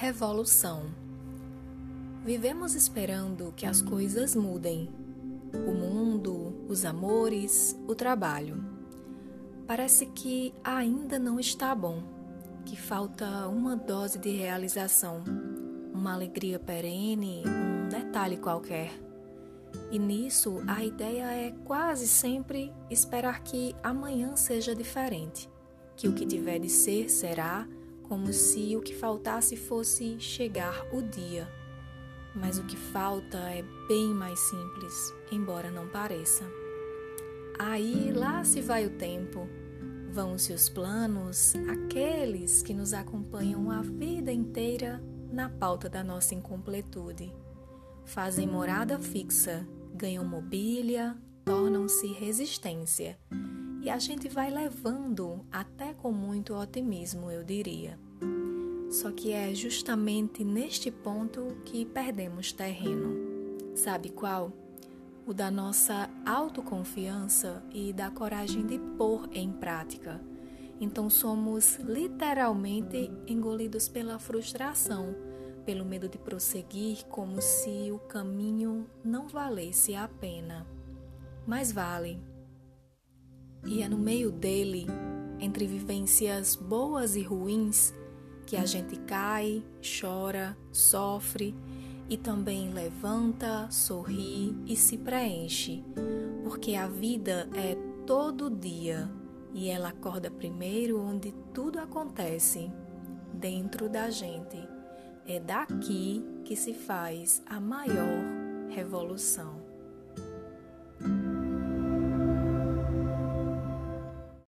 Revolução. Vivemos esperando que as coisas mudem. O mundo, os amores, o trabalho. Parece que ainda não está bom, que falta uma dose de realização, uma alegria perene, um detalhe qualquer. E nisso a ideia é quase sempre esperar que amanhã seja diferente, que o que tiver de ser será como se o que faltasse fosse chegar o dia. Mas o que falta é bem mais simples, embora não pareça. Aí lá se vai o tempo, vão-se os planos, aqueles que nos acompanham a vida inteira na pauta da nossa incompletude. Fazem morada fixa, ganham mobília, tornam-se resistência e a gente vai levando até com muito otimismo, eu diria. Só que é justamente neste ponto que perdemos terreno. Sabe qual? O da nossa autoconfiança e da coragem de pôr em prática. Então somos literalmente engolidos pela frustração, pelo medo de prosseguir como se o caminho não valesse a pena. Mas vale e é no meio dele, entre vivências boas e ruins, que a gente cai, chora, sofre e também levanta, sorri e se preenche, porque a vida é todo dia e ela acorda primeiro onde tudo acontece, dentro da gente. É daqui que se faz a maior revolução.